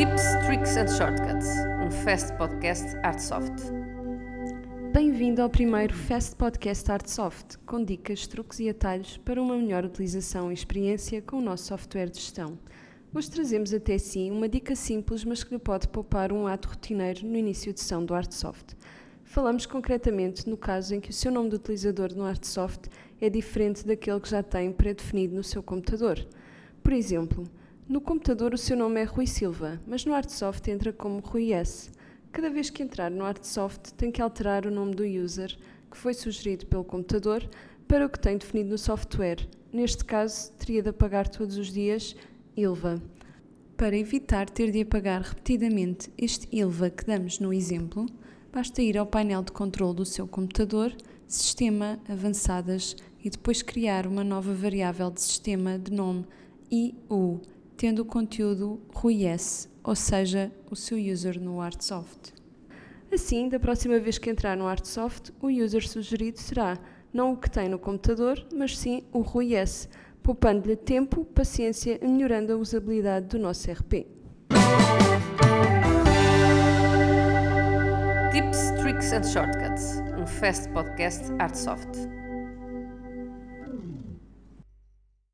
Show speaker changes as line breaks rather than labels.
and Shortcuts, um fast podcast Artsoft.
Bem-vindo ao primeiro Fast Podcast Artsoft, com dicas, truques e atalhos para uma melhor utilização e experiência com o nosso software de gestão. Hoje trazemos até si uma dica simples, mas que lhe pode poupar um ato rotineiro no início de sessão do Artsoft. Falamos concretamente no caso em que o seu nome de utilizador no Artsoft é diferente daquele que já tem pré-definido no seu computador. Por exemplo, no computador o seu nome é Rui Silva, mas no Artsoft entra como Rui S. Cada vez que entrar no Artsoft tem que alterar o nome do user, que foi sugerido pelo computador, para o que tem definido no software. Neste caso, teria de apagar todos os dias Ilva. Para evitar ter de apagar repetidamente este Ilva que damos no exemplo, basta ir ao painel de controle do seu computador, Sistema Avançadas e depois criar uma nova variável de sistema de nome IU tendo o conteúdo RuiS, ou seja, o seu user no Artsoft. Assim, da próxima vez que entrar no Artsoft, o user sugerido será não o que tem no computador, mas sim o RuiS, poupando-lhe tempo, paciência e melhorando a usabilidade do nosso RP.
Tips, Tricks and Shortcuts, um fast podcast Artsoft.